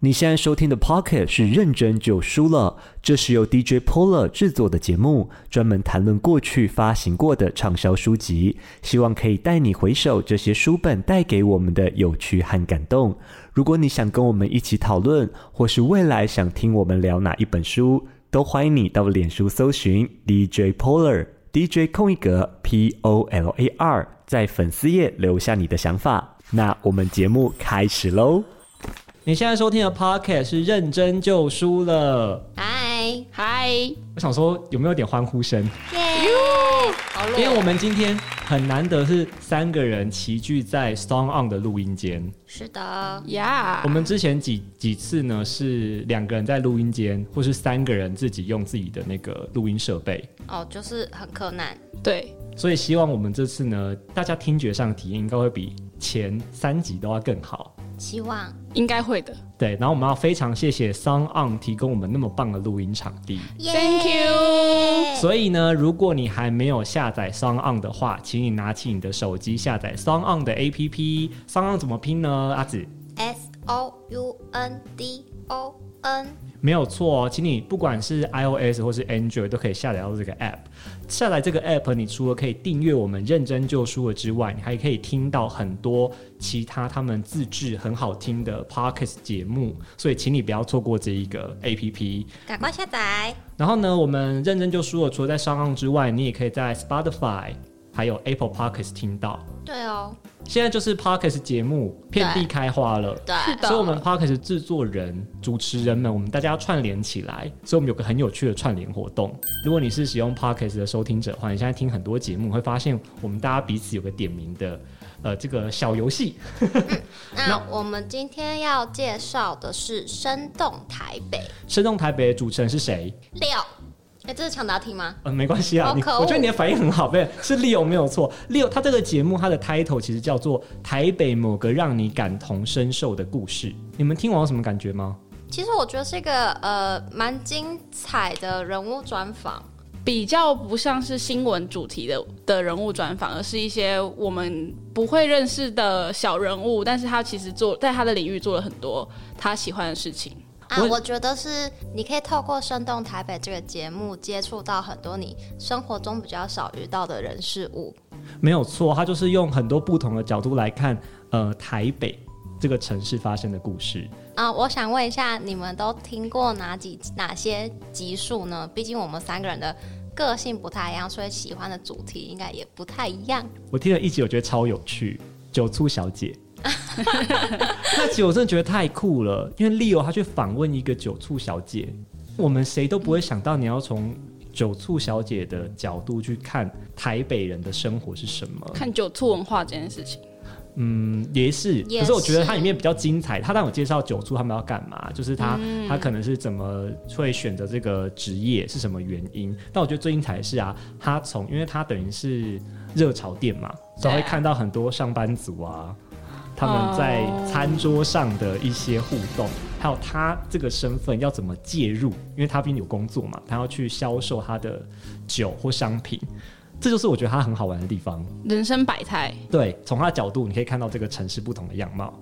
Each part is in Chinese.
你现在收听的 Pocket 是认真就输了，这是由 DJ Polar 制作的节目，专门谈论过去发行过的畅销书籍，希望可以带你回首这些书本带给我们的有趣和感动。如果你想跟我们一起讨论，或是未来想听我们聊哪一本书，都欢迎你到脸书搜寻 DJ Polar，DJ 空一格 P O L A R，在粉丝页留下你的想法。那我们节目开始喽。你现在收听的 Podcast 是认真就输了。嗨嗨，我想说有没有点欢呼声？耶!因为我们今天很难得是三个人齐聚在 SoundOn 的录音间。是的，呀 Yeah！我们之前几几次呢是两个人在录音间，或是三个人自己用自己的那个录音设备。哦，就是很困难。对，所以希望我们这次呢，大家听觉上的体验应该会比前三集都要更好。希望应该会的。对，然后我们要非常谢谢 SoundOn 提供我们那么棒的录音场地。Thank you。所以呢，如果你还没有下载 SoundOn 的话，请你拿起你的手机下载 SoundOn 的 APP。SoundOn 怎么拼呢？阿紫？S O U N D O N。没有错哦，请你不管是 iOS 或是 Android 都可以下载到这个 App。下载这个 App，你除了可以订阅我们认真就输了之外，你还可以听到很多其他他们自制很好听的 Podcast 节目。所以，请你不要错过这一个 APP，赶快下载。然后呢，我们认真就输了，除了在上岸之外，你也可以在 Spotify 还有 Apple Podcast 听到。对哦。现在就是 Podcast 节目遍地开花了，对，所以我们 Podcast 制作人、主持人们，我们大家要串联起来，所以我们有个很有趣的串联活动。如果你是使用 Podcast 的收听者的话，你现在听很多节目，会发现我们大家彼此有个点名的，呃，这个小游戏。嗯，那我们今天要介绍的是《生动台北》。《生动台北》的主持人是谁？六。哎，这是抢答题吗？嗯，没关系啊，你我觉得你的反应很好，对，是 Leo 没有错。Leo 他这个节目，它的 title 其实叫做《台北某个让你感同身受的故事》。你们听完有什么感觉吗？其实我觉得是一个呃蛮精彩的人物专访，比较不像是新闻主题的的人物专访，而是一些我们不会认识的小人物，但是他其实做在他的领域做了很多他喜欢的事情。啊，我觉得是你可以透过《生动台北》这个节目接触到很多你生活中比较少遇到的人事物。没有错，他就是用很多不同的角度来看，呃，台北这个城市发生的故事。啊，我想问一下，你们都听过哪几哪些集数呢？毕竟我们三个人的个性不太一样，所以喜欢的主题应该也不太一样。我听了一集，我觉得超有趣，《九醋小姐》。那其实我真的觉得太酷了，因为 Leo 他去访问一个酒醋小姐，我们谁都不会想到你要从酒醋小姐的角度去看台北人的生活是什么，看酒醋文化这件事情。嗯，也是。可是我觉得它里面比较精彩，他让我介绍酒醋他们要干嘛，就是他、嗯、他可能是怎么会选择这个职业，是什么原因。但我觉得最精彩的是啊，他从因为他等于是热潮店嘛，所以会看到很多上班族啊。他们在餐桌上的一些互动，还有他这个身份要怎么介入，因为他毕竟有工作嘛，他要去销售他的酒或商品，这就是我觉得他很好玩的地方。人生百态，对，从他的角度你可以看到这个城市不同的样貌。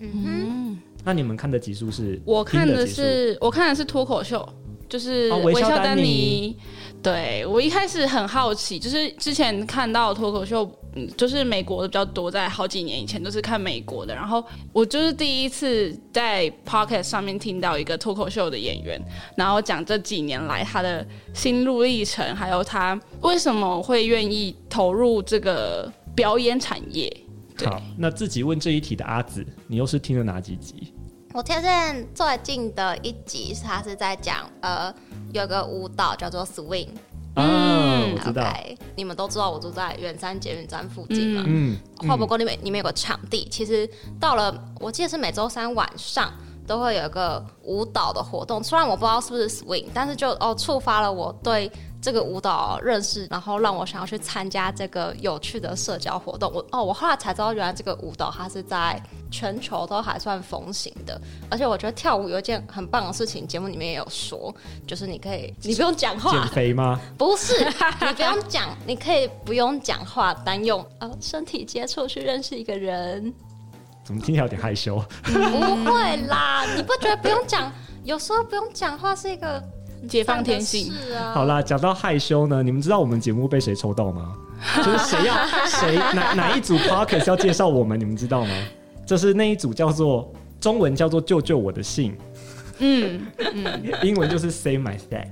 嗯哼，那你们看的集数是？我看的是，我看的是脱口秀，就是微笑丹尼。对，我一开始很好奇，就是之前看到脱口秀。嗯，就是美国的比较多，在好几年以前都是看美国的。然后我就是第一次在 Podcast 上面听到一个脱口秀的演员，然后讲这几年来他的心路历程，还有他为什么会愿意投入这个表演产业。好，那自己问这一题的阿紫，你又是听了哪几集？我推荐最近的一集，他是在讲呃，有个舞蹈叫做 Swing。嗯，我知道。Okay, 你们都知道我住在远山捷运站附近嘛？嗯，花博沟里面里面有个场地，其实到了我记得是每周三晚上都会有一个舞蹈的活动。虽然我不知道是不是 Swing，但是就哦触发了我对。这个舞蹈认识，然后让我想要去参加这个有趣的社交活动。我哦，我后来才知道，原来这个舞蹈它是在全球都还算风行的。而且我觉得跳舞有一件很棒的事情，节目里面也有说，就是你可以，你不用讲话。减肥吗？不是，你不用讲，你可以不用讲话，单用呃身体接触去认识一个人。怎么听起来有点害羞？不会啦，你不觉得不用讲，有时候不用讲话是一个。解放天性。啊、好啦，讲到害羞呢，你们知道我们节目被谁抽到吗？就是谁要谁哪哪一组 Podcast 要介绍我们，你们知道吗？就是那一组叫做中文叫做救救我的信，嗯嗯，英文就是 Save My Sex，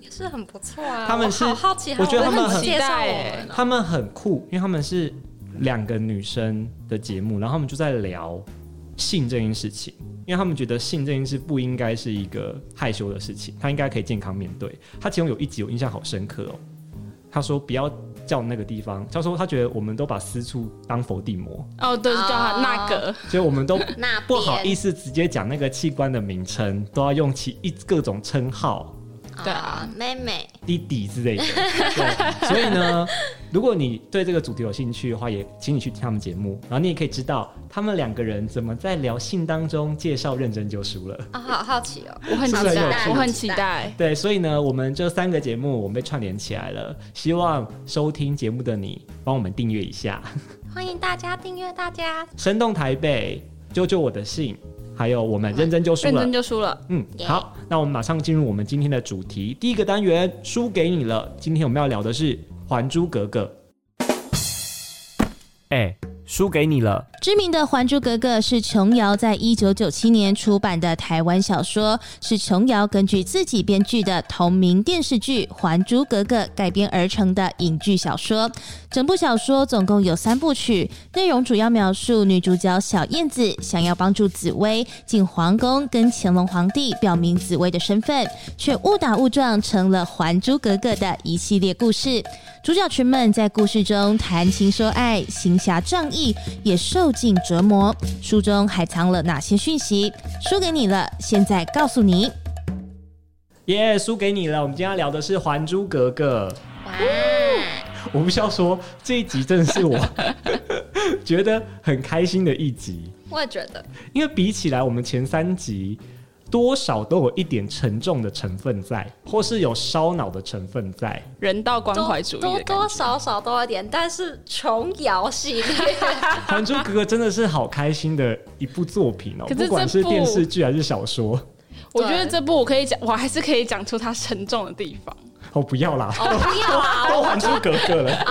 也是很不错啊。他们是好好奇，我觉得他们很介绍我们，他们很酷，因为他们是两个女生的节目，然后他们就在聊性这件事情。因为他们觉得性这件事不应该是一个害羞的事情，他应该可以健康面对。他其中有一集我印象好深刻哦，他说不要叫那个地方，他说他觉得我们都把私处当佛地魔。哦，对，叫他那个，所以我们都 不好意思直接讲那个器官的名称，都要用其一各种称号。对啊，妹妹、弟弟之类的。对，所以呢，如果你对这个主题有兴趣的话，也请你去听他们节目，然后你也可以知道他们两个人怎么在聊性当中介绍认真就输了。啊、哦，好好奇哦，我很期待，我很期待。对，所以呢，我们这三个节目我们被串联起来了，希望收听节目的你帮我们订阅一下。欢迎大家订阅，大家。生动台北，救救我的性。还有我们认真就输了，认真就输了。嗯，好，那我们马上进入我们今天的主题，第一个单元输给你了。今天我们要聊的是《还珠格格》。哎。输给你了。知名的《还珠格格》是琼瑶在一九九七年出版的台湾小说，是琼瑶根据自己编剧的同名电视剧《还珠格格》改编而成的影剧小说。整部小说总共有三部曲，内容主要描述女主角小燕子想要帮助紫薇进皇宫跟乾隆皇帝表明紫薇的身份，却误打误撞成了《还珠格格》的一系列故事。主角群们在故事中谈情说爱，行侠仗义，也受尽折磨。书中还藏了哪些讯息？输给你了，现在告诉你。耶，输给你了。我们今天要聊的是《还珠格格》。哇！我不需要说，这一集真的是我 觉得很开心的一集。我也觉得，因为比起来，我们前三集。多少都有一点沉重的成分在，或是有烧脑的成分在，人道关怀主义多，多多少少都有点。但是琼瑶系列《还珠格格》真的是好开心的一部作品哦，不管是电视剧还是小说，我觉得这部我可以讲，我还是可以讲出它沉重的地方。哦，不要啦！哦，不要啦！都还珠格格了。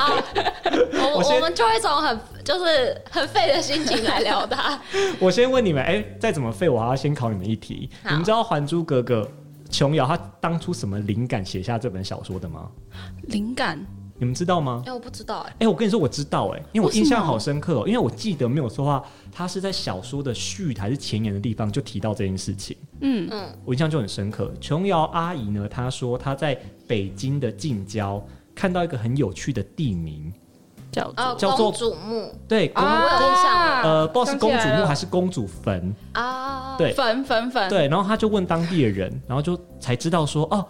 我我们就一种很就是很废的心情来聊它。我先问你们，哎、欸，再怎么废，我还要先考你们一题。你们知道《还珠格格》琼瑶她当初什么灵感写下这本小说的吗？灵感。你们知道吗？哎、欸，我不知道哎、欸。哎、欸，我跟你说，我知道哎、欸，因为我印象好深刻哦、喔，因为我记得没有错的话，他是在小说的序还是前言的地方就提到这件事情。嗯嗯，我印象就很深刻。琼瑶阿姨呢，她说她在北京的近郊看到一个很有趣的地名，叫叫做公主墓。对，公啊，呃，不知道是公主墓还是公主坟啊？对，坟坟坟。对，然后他就问当地的人，然后就才知道说哦。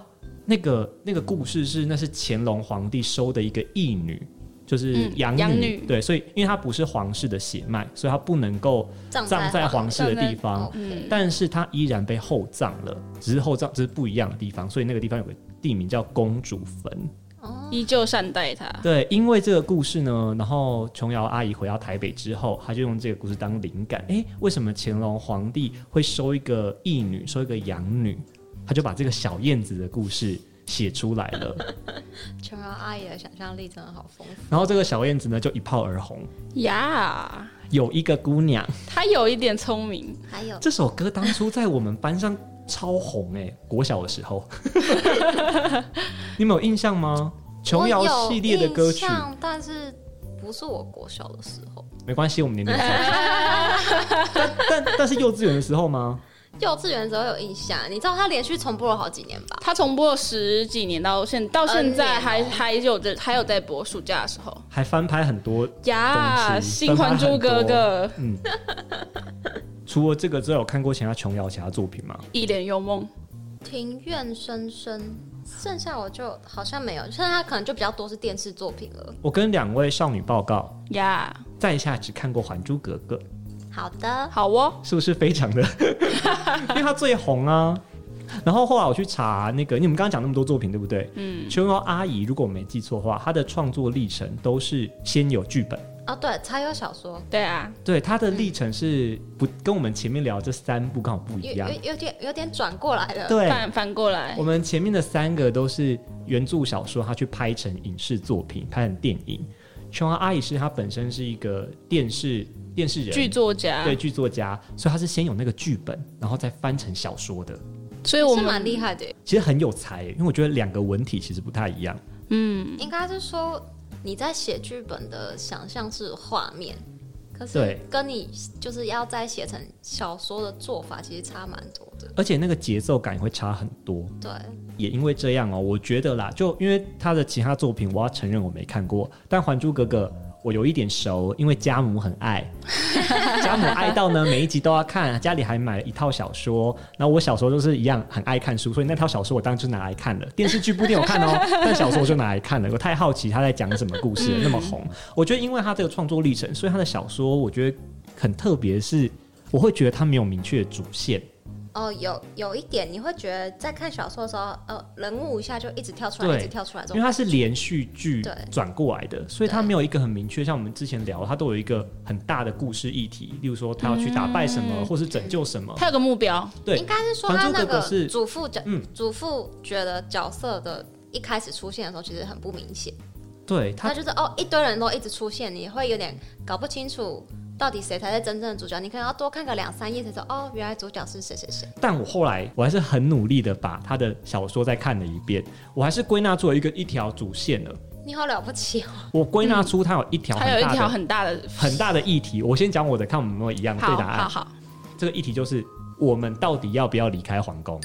那个那个故事是，那是乾隆皇帝收的一个义女，就是养女，嗯、女。对，所以因为她不是皇室的血脉，所以她不能够葬在皇室的地方。嗯，但是她依然被厚葬了，只是厚葬只是不一样的地方，所以那个地方有个地名叫公主坟。哦，依旧善待她。对，因为这个故事呢，然后琼瑶阿姨回到台北之后，她就用这个故事当灵感。哎，为什么乾隆皇帝会收一个义女，收一个养女？他就把这个小燕子的故事写出来了。琼瑶阿姨的想象力真的好丰富。然后这个小燕子呢，就一炮而红。呀、yeah，有一个姑娘，她有一点聪明。还有这首歌当初在我们班上超红哎、欸，国小的时候。你们有印象吗？琼瑶系列的歌曲，但是不是我国小的时候。没关系，我们年龄差。但但但是幼稚园的时候吗？幼稚园的时候有印象，你知道他连续重播了好几年吧？他重播了十几年，到现到现在还还有在还有在播，暑假的时候还翻拍很多呀，新还珠格格。嗯，除了这个之外，有看过其他琼瑶其他作品吗？一帘幽梦、庭院深深，剩下我就好像没有，剩下他可能就比较多是电视作品了。我跟两位少女报告呀，在下只看过还珠格格。好的，好哦，是不是非常的？因为它最红啊。然后后来我去查那个，你们刚刚讲那么多作品，对不对？嗯。琼瑶阿姨，如果我没记错的话，她的创作历程都是先有剧本哦，对，才有小说。对啊，对，她的历程是不跟我们前面聊这三部刚好不一样，有有点有点转过来了，对，反反过来。我们前面的三个都是原著小说，她去拍成影视作品，拍成电影。琼瑶阿姨是她本身是一个电视。电视人剧作家，对剧作家，所以他是先有那个剧本，然后再翻成小说的，所以我们蛮厉害的。其实很有才，因为我觉得两个文体其实不太一样。嗯，应该是说你在写剧本的想象是画面，可是跟你就是要再写成小说的做法，其实差蛮多的。而且那个节奏感也会差很多。对，也因为这样哦，我觉得啦，就因为他的其他作品，我要承认我没看过，但《还珠格格》。我有一点熟，因为家母很爱，家母爱到呢，每一集都要看，家里还买了一套小说。那我小时候就是一样很爱看书，所以那套小说我当然就拿来看了。电视剧不一定有看哦，但小说我就拿来看了。我太好奇他在讲什么故事了，那么红。我觉得因为他这个创作历程，所以他的小说我觉得很特别，是我会觉得他没有明确的主线。哦，有有一点，你会觉得在看小说的时候，呃，人物一下就一直跳出来，一直跳出来，因为它是连续剧转过来的，所以它没有一个很明确。像我们之前聊，它都有一个很大的故事议题，例如说他要去打败什么，嗯、或是拯救什么，他有个目标。对，应该是说他那个祖父角，嗯，祖父觉得角色的一开始出现的时候，其实很不明显。对，他就是哦，一堆人都一直出现，你会有点搞不清楚。到底谁才是真正的主角？你可能要多看个两三页才知道哦，原来主角是谁谁谁。但我后来我还是很努力的把他的小说再看了一遍，我还是归纳出了一个一条主线了。你好了不起哦！我归纳出他有一条，他有一条很大的很大的议题。我先讲我的，看我们有没有一样对答案。好好好，这个议题就是我们到底要不要离开皇宫？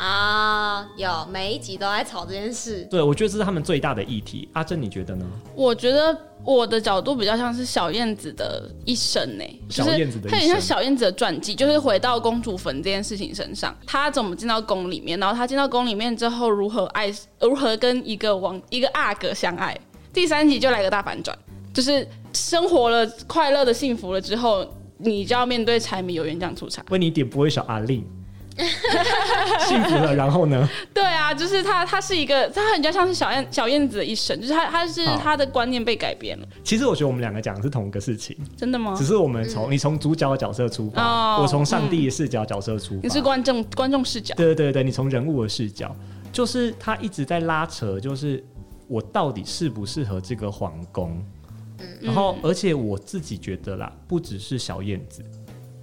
啊，有每一集都在吵这件事。对，我觉得这是他们最大的议题。阿珍，你觉得呢？我觉得我的角度比较像是小燕子的一生呢，小燕子的一生，它很像小燕子的传记，就是回到公主坟这件事情身上，她怎么进到宫里面，然后她进到宫里面之后如何爱，如何跟一个王一个阿哥相爱。第三集就来个大反转，就是生活了快乐的幸福了之后，你就要面对柴米油盐酱醋茶。为你点播一首阿令。幸福了，然后呢？对啊，就是他，他是一个，他很像像是小燕小燕子的一生，就是他，他是他的观念被改变了。其实我觉得我们两个讲的是同一个事情，真的吗？只是我们从、嗯、你从主角的角色出发，哦、我从上帝的视角角色出发，你是观众观众视角，对对对，你从人物的视角，就是他一直在拉扯，就是我到底适不适合这个皇宫？嗯、然后而且我自己觉得啦，不只是小燕子，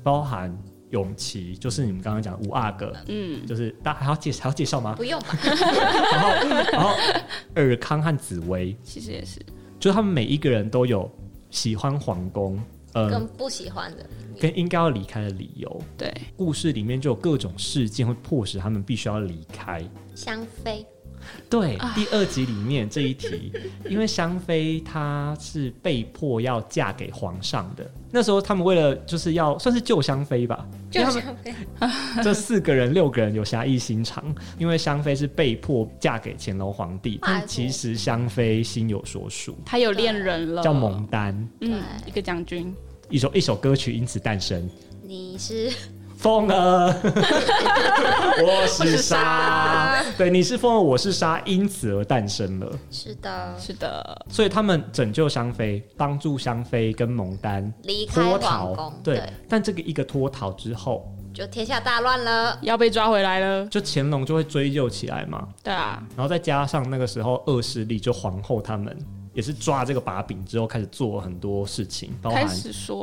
包含。永琪就是你们刚刚讲的五阿哥，嗯，就是大家还要介还要介绍吗？不用。然后然后尔康和紫薇其实也是，就是他们每一个人都有喜欢皇宫，呃，跟不喜欢的，跟应该要离开的理由。对，故事里面就有各种事件会迫使他们必须要离开。香妃。对，第二集里面这一题，因为香妃她是被迫要嫁给皇上的。那时候他们为了就是要算是救香妃吧，救香妃。这四个人六个人有侠义心肠，因为香妃是被迫嫁给乾隆皇帝，但其实香妃心有所属，她有恋人了，叫蒙丹，嗯，一个将军，一首一首歌曲因此诞生。你是。风儿，我是沙，对，你是风儿，我是沙，因此而诞生了。是的，是的。所以他们拯救香妃，帮助香妃跟蒙丹离开皇宫。对，但这个一个脱逃之后，就天下大乱了，要被抓回来了。就乾隆就会追究起来嘛。对啊，然后再加上那个时候恶势力，就皇后他们。也是抓这个把柄之后，开始做很多事情，包含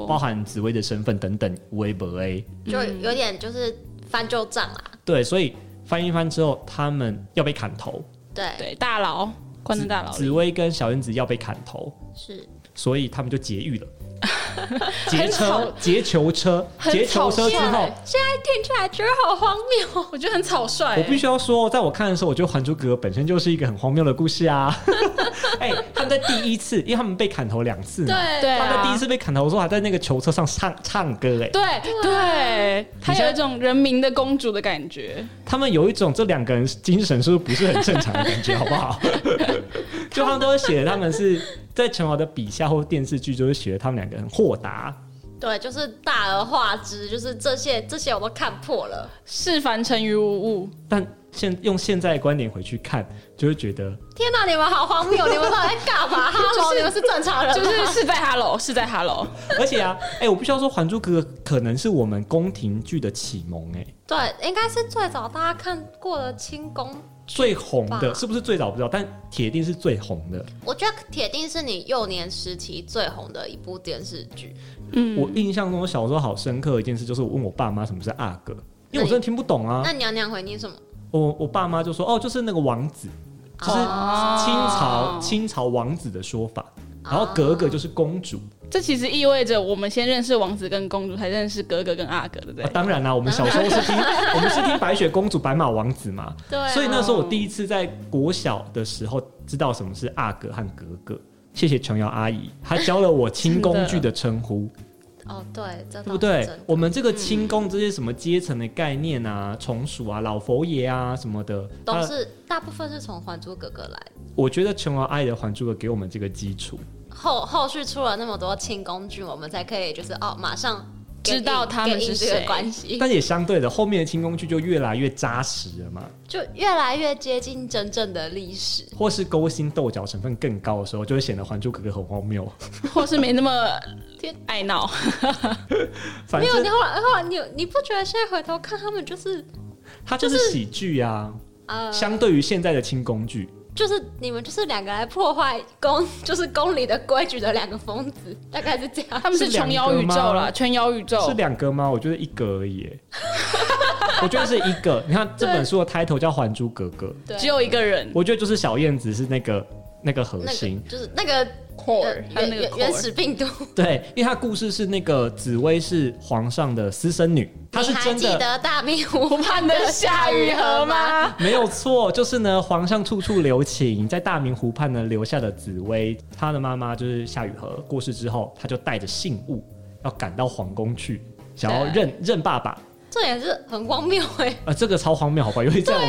包含紫薇的身份等等，微博 A 就有点就是翻旧账啊。对，所以翻一翻之后，他们要被砍头。对对，大牢关在大牢。紫薇跟小燕子要被砍头，是，所以他们就劫狱了。劫车、劫囚车、劫囚车之后，现在听起来觉得好荒谬，我觉得很草率。我必须要说，在我看的时候，我觉得《还珠格格》本身就是一个很荒谬的故事啊。哎、欸，他们在第一次，因为他们被砍头两次嘛，对他们在第一次被砍头的时候，还在那个囚车上唱唱歌、欸，哎，对对，他有一种人民的公主的感觉。他们有一种这两个人精神是不是不是很正常的感觉，好不好？就他们都写他们是在琼瑶的笔下，或电视剧就是写他们两个人豁达。对，就是大而化之，就是这些这些我都看破了，是凡尘于无物。但现用现在的观点回去看，就会觉得天哪，你们好荒谬！你们到底在干嘛？哈喽，你们是正常人，就是是在哈喽，是在哈喽。而且啊，哎、欸，我必须要说，《还珠格格》可能是我们宫廷剧的启蒙、欸，哎，对，应该是最早大家看过的清宫。最红的是不是最早不知道，但铁定是最红的。我觉得铁定是你幼年时期最红的一部电视剧。嗯，我印象中我小时候好深刻的一件事，就是我问我爸妈什么是阿哥，因为我真的听不懂啊。那娘娘回你什么？我我爸妈就说哦，就是那个王子，就是清朝、哦、清朝王子的说法，然后格格就是公主。这其实意味着我们先认识王子跟公主，才认识格格跟阿格，对不对？啊、当然啦、啊，我们小时候是听我们是听白雪公主、白马王子嘛。对、哦。所以那时候我第一次在国小的时候知道什么是阿格和格格。谢谢琼瑶阿姨，她教了我清 宫剧的称呼。哦，对，对不对？我们这个清宫这些什么阶层的概念啊，从属啊、老佛爷啊什么的，都是大部分是从《还珠格格》来的。我觉得琼瑶阿姨的《还珠格格》给我们这个基础。后后续出了那么多清宫剧，我们才可以就是哦，马上知道他们是谁关系。但也相对的，后面的清宫剧就越来越扎实了嘛，就越来越接近真正的历史，或是勾心斗角成分更高的时候，就会显得《还珠格格》很荒谬，或是没那么爱闹。没有，你后来后来你你不觉得现在回头看他们就是，他就是喜剧啊，呃，相对于现在的清宫剧。就是你们就是两个来破坏宫，就是宫里的规矩的两个疯子，大概是这样。他们是琼瑶宇宙了，琼瑶宇宙是两个吗？我觉得一个而已。我觉得是一个。你看这本书的 title 叫《还珠格格》，只有一个人。我觉得就是小燕子是那个那个核心，那个、就是那个。core，原那个原始病毒。对，因为他故事是那个紫薇是皇上的私生女，她是真的。记得大明湖畔的夏雨荷吗？没有错，就是呢，皇上处处留情，在大明湖畔呢留下的紫薇，她的妈妈就是夏雨荷过世之后，她就带着信物要赶到皇宫去，想要认认爸爸。这也是很荒谬哎、欸！啊，这个超荒谬，好吧？因为这样，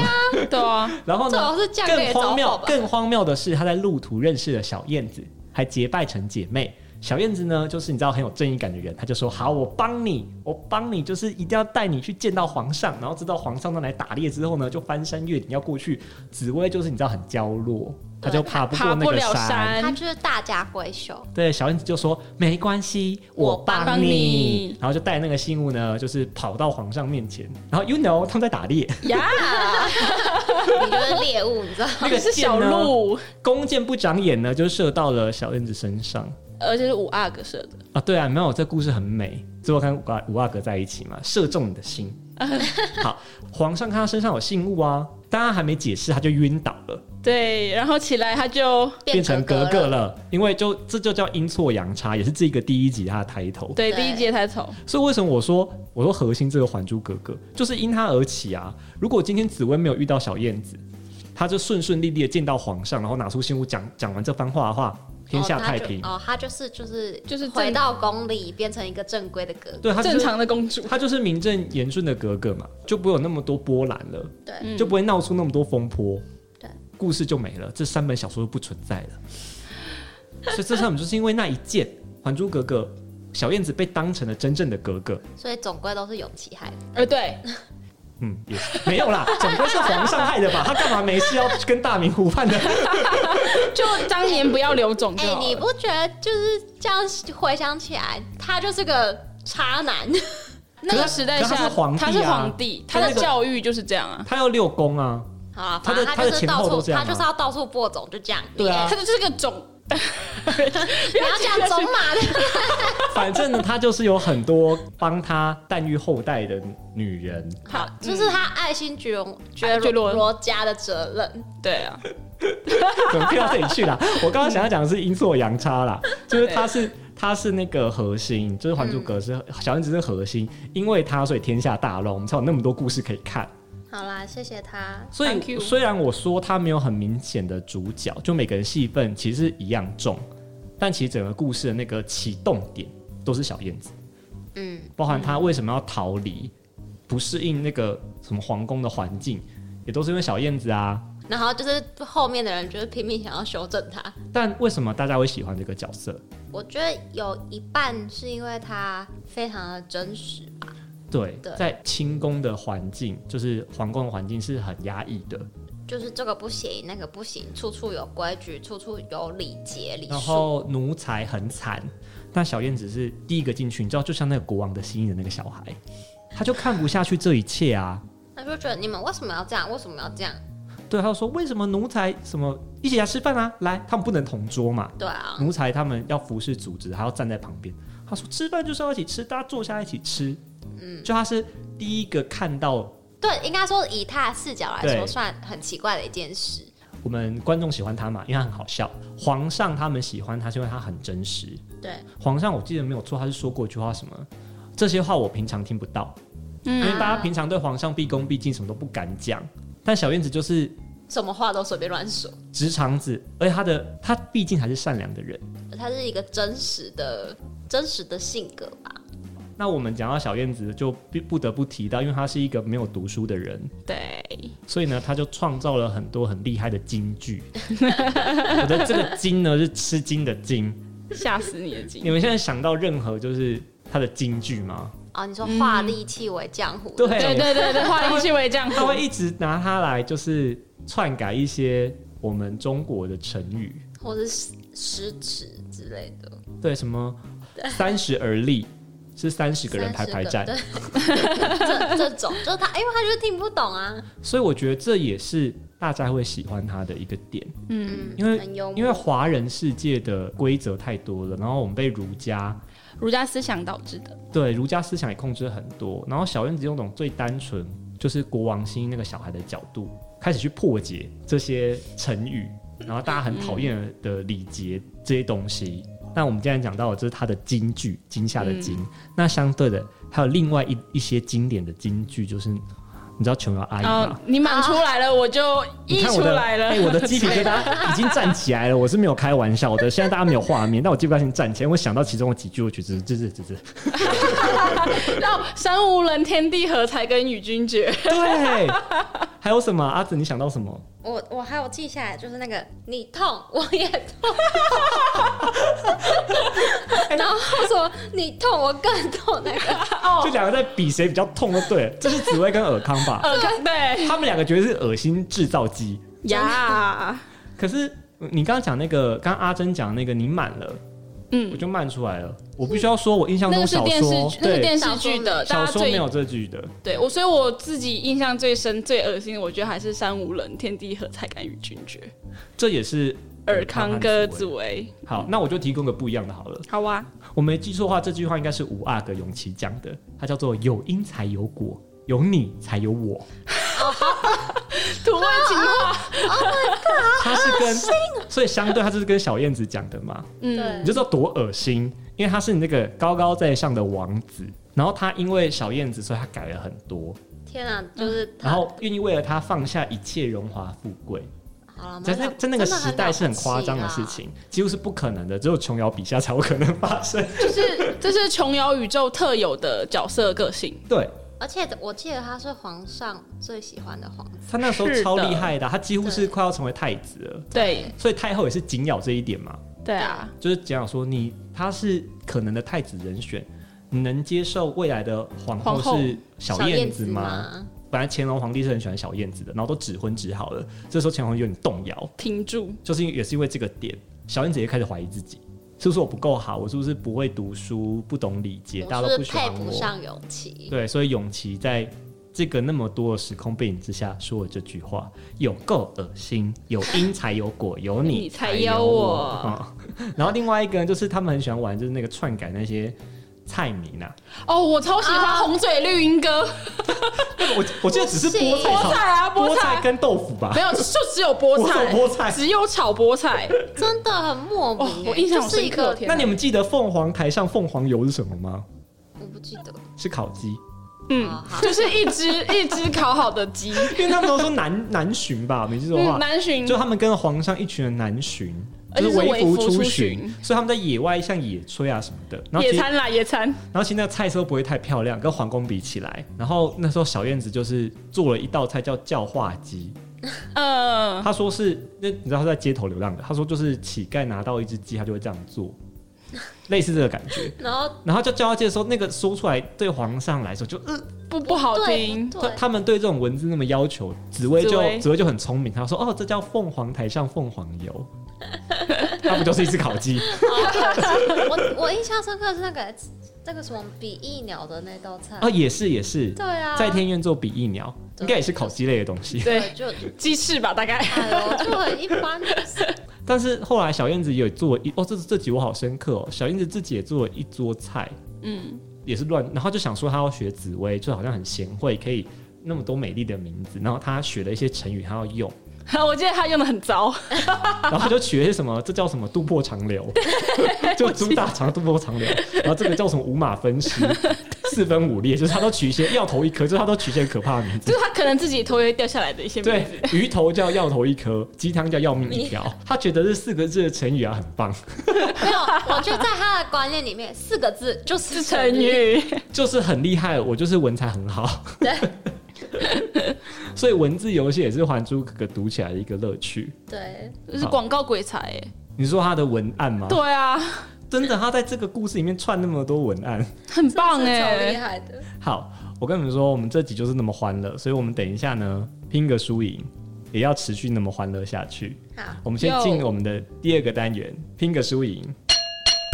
对啊。然后呢，更荒谬，更荒谬的是，他在路途认识了小燕子。还结拜成姐妹，小燕子呢，就是你知道很有正义感的人，他就说好，我帮你，我帮你，就是一定要带你去见到皇上，然后知道皇上呢来打猎之后呢，就翻山越岭要过去。紫薇就是你知道很娇弱，他就爬不过那个山，他就是大家闺秀。对，小燕子就说没关系，我帮你，然后就带那个信物呢，就是跑到皇上面前，然后 you know 他们在打猎呀，yeah! 你就是猎物，你知道那个是小鹿，弓箭不长眼呢，就射到了小燕子身上。而且是五阿哥射的啊，对啊，没有，这故事很美，最后看五阿五阿哥在一起嘛，射中你的心。好，皇上看他身上有信物啊，当然还没解释，他就晕倒了。对，然后起来他就变成格格了，因为就这就叫阴错阳差，也是这个第一集他的抬头。对，第一集抬头。所以为什么我说我说核心这个《还珠格格》就是因他而起啊？如果今天紫薇没有遇到小燕子，他就顺顺利利的见到皇上，然后拿出信物讲讲完这番话的话。天下太平。哦，他就是就是就是回到宫里，变成一个正规的格格，对，他正常的公主，他就是名正言顺的格格嘛，就不会有那么多波澜了，对，就不会闹出那么多风波，对，故事就没了，这三本小说就不存在了，所以这三本就是因为那一件《还珠格格》，小燕子被当成了真正的格格，所以总归都是永琪害的，呃，对。嗯，也没有啦，总归是皇上害的吧？他干嘛没事要跟大明湖畔的？就当年不要留种。哎、欸，你不觉得就是这样回想起来，他就是个渣男？那个时代下，他是皇帝、啊，他是皇帝，他的教育就是这样啊。他要六宫啊，啊，他的他就是到处，他就是要到处播种，就这样。对啊，他就是个种。不要讲种马的。反正呢，他就是有很多帮他诞育后代的女人。好，这、就是他爱新觉罗觉罗罗家的责任。对啊，怎么跳到这里去了？我刚刚想要讲的是阴错阳差啦，就是他是他是那个核心，就是《还珠格格》是小燕子是核心，因为他所以天下大乱，我们才有那么多故事可以看。好啦，谢谢他。所以虽然我说他没有很明显的主角，就每个人戏份其实是一样重，但其实整个故事的那个启动点都是小燕子。嗯，包含他为什么要逃离，不适应那个什么皇宫的环境，也都是因为小燕子啊。然后就是后面的人就是拼命想要修正他。但为什么大家会喜欢这个角色？我觉得有一半是因为他非常的真实吧。对，在清宫的环境，就是皇宫的环境是很压抑的，就是这个不行，那个不行，处处有规矩，处处有礼节礼数。然后奴才很惨，那小燕子是第一个进去，你知道，就像那个国王的心意的那个小孩，他就看不下去这一切啊，他就觉得你们为什么要这样？为什么要这样？对，他就说为什么奴才什么一起来吃饭啊？来，他们不能同桌嘛？对啊，奴才他们要服侍组织，还要站在旁边。他说吃饭就是要一起吃，大家坐下一起吃。嗯，就他是第一个看到，对，应该说以他的视角来说，算很奇怪的一件事。我们观众喜欢他嘛，因为他很好笑。皇上他们喜欢他，是因为他很真实。对，皇上我记得没有错，他是说过一句话，什么这些话我平常听不到，嗯，因为大家平常对皇上毕恭毕敬，什么都不敢讲。但小燕子就是什么话都随便乱说，直肠子，而且他的他毕竟还是善良的人，他是一个真实的真实的性格吧。那我们讲到小燕子，就不不得不提到，因为她是一个没有读书的人，对，所以呢，她就创造了很多很厉害的金句。我的这个“金”呢，是吃惊的“惊”，吓死你的“惊”。你们现在想到任何就是她的金句吗？啊，你说“化力气为浆糊”，对对对对对，“化力气为浆糊”，他会一直拿它来就是篡改一些我们中国的成语，或者是诗词之类的。对，什么“三十而立”。是三十个人排排站，这这种就是他，因为他就是听不懂啊。所以我觉得这也是大家会喜欢他的一个点，嗯，因为因为华人世界的规则太多了，然后我们被儒家儒家思想导致的，对，儒家思想也控制很多。然后小燕子用那种最单纯，就是国王心那个小孩的角度，开始去破解这些成语，然后大家很讨厌的礼节这些东西。那我们今天讲到的，这是他的金句，惊吓的惊。嗯、那相对的，还有另外一一些经典的金句，就是你知道琼瑶阿姨吗？哦、你满出来了，我就溢出来了。哎、欸，我的鸡皮疙瘩已经站起来了，我是没有开玩笑的。现在大家没有画面，但我鸡皮疙瘩先站起来。我想到其中的几句，我觉得这这这这。然后山无人，天地合，才跟与君绝。对。还有什么？阿紫，你想到什么？我我还有记下来，就是那个你痛 我也痛，然后说你痛我更痛那个，就两个在比谁比较痛就对了。这是紫薇跟尔康吧？尔康对，他们两个绝对是恶心制造机呀。可是你刚刚讲那个，刚刚阿珍讲那个，你满了。嗯，我就慢出来了。我必须要说，我印象中小说，那是电视，对，那是电视剧的，小说没有这句的。对，我所以我自己印象最深、最恶心的，我觉得还是“山无人，天地合，才敢与君绝”。这也是尔康哥紫薇。好，那我就提供个不一样的好了。好啊，我没记错的话，这句话应该是五阿哥永琪讲的，他叫做“有因才有果，有你才有我”。土味情话，Oh my god！他是跟，所以相对他就是跟小燕子讲的嘛。嗯，你就知道多恶心，因为他是你那个高高在上的王子，然后他因为小燕子，所以他改了很多。天啊，就是，然后愿意为了他放下一切荣华富贵。好了，在那在那个时代是很夸张的事情，几乎是不可能的，只有琼瑶笔下才有可能发生。就是这是琼瑶宇宙特有的角色个性。对。而且我记得他是皇上最喜欢的皇子，他那时候超厉害的，他几乎是快要成为太子了。对，所以太后也是紧咬这一点嘛。对啊，就是紧咬说你他是可能的太子人选，你能接受未来的皇后是小燕子吗？吗本来乾隆皇帝是很喜欢小燕子的，然后都指婚指好了，这时候乾隆有点动摇，停住，就是因也是因为这个点，小燕子也开始怀疑自己。是不是我不够好？我是不是不会读书、不懂礼节？大家都不喜欢我。配不上永琪。对，所以永琪在这个那么多的时空背景之下说了这句话，有够恶心。有因才有果，有你 才有我。有我然后另外一个就是他们很喜欢玩，就是那个篡改那些菜名啊。哦，我超喜欢红嘴绿莺哥。我我记得只是菠菜，菠菜啊，菠菜跟豆腐吧。没有，就只有菠菜，菠菜只有炒菠菜，真的很莫名。我印象深刻。那你们记得凤凰台上凤凰油是什么吗？我不记得，是烤鸡。嗯，就是一只 一只烤好的鸡，因为他们都说南南巡吧，没记错的话，南巡就他们跟皇上一群人南巡，就是微服出巡，所以他们在野外像野炊啊什么的，然后野餐啦野餐，然后其实那个菜色不会太漂亮，跟皇宫比起来，然后那时候小燕子就是做了一道菜叫叫化鸡，呃，他说是那你知道他在街头流浪的，他说就是乞丐拿到一只鸡，他就会这样做。类似这个感觉，然后然后就叫他介的时候，那个说出来对皇上来说就呃。不不好听。他他们对这种文字那么要求，紫薇就紫薇就很聪明，他说哦，这叫凤凰台上凤凰油，他不就是一只烤鸡？我我印象深刻是那个那个什么比翼鸟的那道菜啊，也是也是，对啊，在天愿做比翼鸟，应该也是烤鸡类的东西，对，就鸡翅吧，大概，就很一般。但是后来小燕子也有做一哦，这这集我好深刻哦。小燕子自己也做了一桌菜，嗯，也是乱，然后就想说她要学紫薇，就好像很贤惠，可以那么多美丽的名字，然后她学了一些成语，她要用。我记得他用的很糟，然后他就取了些什么，这叫什么“肚破长流”，就猪大肠肚破长流，然后这个叫什么“五马分尸”，四分五裂，就是他都取一些药头一颗，就是他都取一些可怕的名字，就是他可能自己头也会掉下来的一些名字。对，鱼头叫药头一颗，鸡汤叫要命一条。他觉得这四个字的成语啊很棒。没有，我觉得在他的观念里面，四个字就是成语，就是很厉害。我就是文采很好。对。所以文字游戏也是《还珠格格》读起来的一个乐趣。对，这是广告鬼才哎。你说他的文案吗？对啊，真的，他在这个故事里面串那么多文案，很棒哎，超厉害的。好，我跟你们说，我们这集就是那么欢乐，所以我们等一下呢，拼个输赢，也要持续那么欢乐下去。好，我们先进我们的第二个单元，拼个输赢，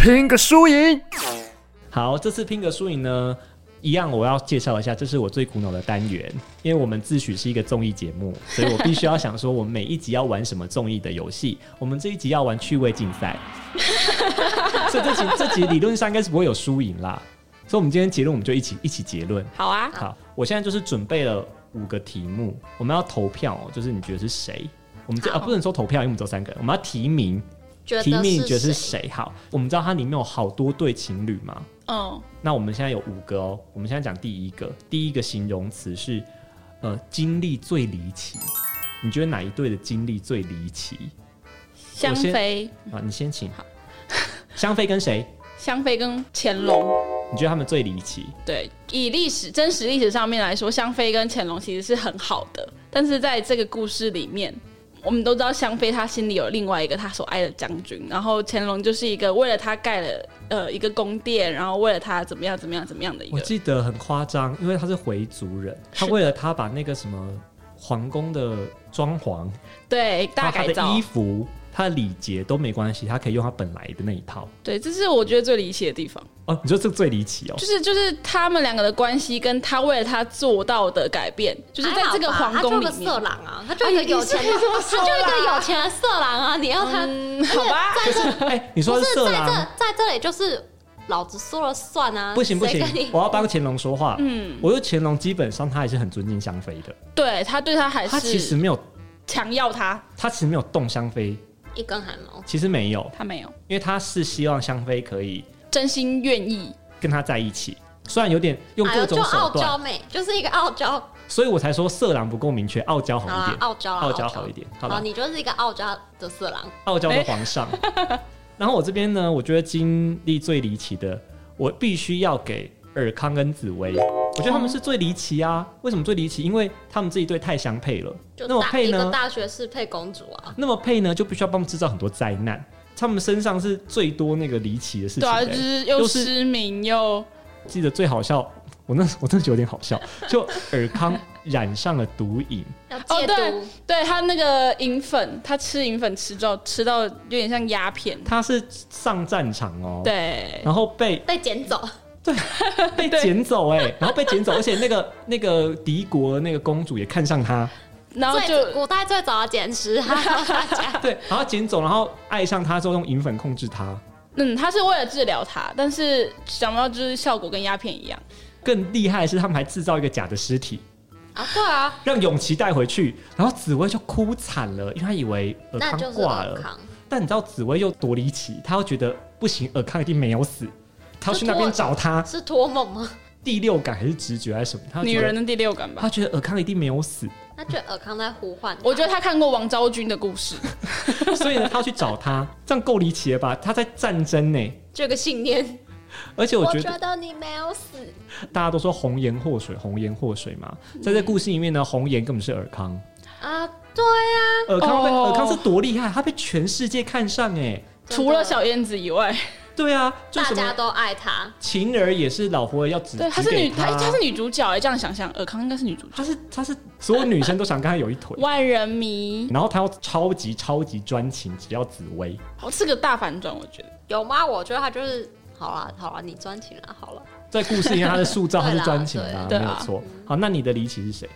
拼个输赢。好，这次拼个输赢呢？一样，我要介绍一下，这是我最苦恼的单元，因为我们自诩是一个综艺节目，所以我必须要想说，我们每一集要玩什么综艺的游戏。我们这一集要玩趣味竞赛，所以这集这集理论上应该是不会有输赢啦。所以，我们今天结论，我们就一起一起结论。好啊，好，我现在就是准备了五个题目，我们要投票喔，就是你觉得是谁？我们这啊不能说投票，因为我们只有三个人，我们要提名。提名你觉得是谁？好，我们知道它里面有好多对情侣嘛。嗯，那我们现在有五个哦。我们现在讲第一个，第一个形容词是呃经历最离奇。你觉得哪一对的经历最离奇？香妃啊，你先请。好，香妃跟谁？香妃跟乾隆。你觉得他们最离奇？对，以历史真实历史上面来说，香妃跟乾隆其实是很好的，但是在这个故事里面。我们都知道香妃她心里有另外一个她所爱的将军，然后乾隆就是一个为了他盖了呃一个宫殿，然后为了他怎么样怎么样怎么样的一个。我记得很夸张，因为他是回族人，他为了他把那个什么皇宫的装潢，对，大改造衣服。他的礼节都没关系，他可以用他本来的那一套。对，这是我觉得最离奇的地方。哦，你说这个最离奇哦？就是就是他们两个的关系，跟他为了他做到的改变，就是在这个皇宫里面。他就个色狼啊，他就一个有钱的，他就一个有钱的色狼啊！你要他、嗯、好吧？在这，哎、欸，你说是色狼，在这在这里就是老子说了算啊！不行不行，我要帮乾隆说话。嗯，我觉得乾隆基本上他还是很尊敬香妃的。对他对他还是他其实没有强要他，他其实没有动香妃。一根汗毛，其实没有，他没有，因为他是希望香妃可以真心愿意。跟他在一起，虽然有点用各种手段，傲娇美就是一个傲娇，所以我才说色狼不够明确，傲娇好一点，傲娇傲娇好一点，好，你就是一个傲娇的色狼，傲娇的皇上。然后我这边呢，我觉得经历最离奇的，我必须要给。尔康跟紫薇，我觉得他们是最离奇啊！为什么最离奇？因为他们这一对太相配了。就那么配呢？大学士配公主啊？那么配呢，就必须要帮他们制造很多灾难。他们身上是最多那个离奇的事情。对啊，就是又失明又……记得最好笑，我那我真的觉得有点好笑。就尔康染上了毒瘾，要戒毒。对，对他那个银粉，他吃银粉吃到吃到有点像鸦片。他是上战场哦，对，然后被被捡走。对，被捡走哎、欸，然后被捡走，而且那个那个敌国那个公主也看上他，然后就古代最早的捡尸，对，然后捡走，然后爱上他之后用银粉控制他，嗯，他是为了治疗他，但是想不到就是效果跟鸦片一样。更厉害的是，他们还制造一个假的尸体啊，对啊，让永琪带回去，然后紫薇就哭惨了，因为他以为尔康挂了。但你知道紫薇又多离奇，他又觉得不行，尔康一定没有死，他要去那边找他。是托梦吗？第六感还是直觉还是什么？他女人的第六感吧。他觉得尔康一定没有死，他觉得尔康在呼唤。我觉得他看过王昭君的故事，所以呢，他要去找他，这样够离奇了吧？他在战争呢，这个信念。而且我觉得，我觉得你没有死。大家都说红颜祸水，红颜祸水嘛，在这故事里面呢，红颜根本是尔康啊，对呀，尔康被尔康是多厉害，他被全世界看上哎，除了小燕子以外，对啊，大家都爱他。晴儿也是老佛爷要指，对，她是女，她她是女主角哎，这样想想，尔康应该是女主角，她是她是所有女生都想跟她有一腿，万人迷。然后她要超级超级专情，只要紫薇，哦，是个大反转，我觉得有吗？我觉得他就是。好了好了，你专情了，好了。在故事里面，她的塑造他是专情的，没有错。好，那你的离奇是谁？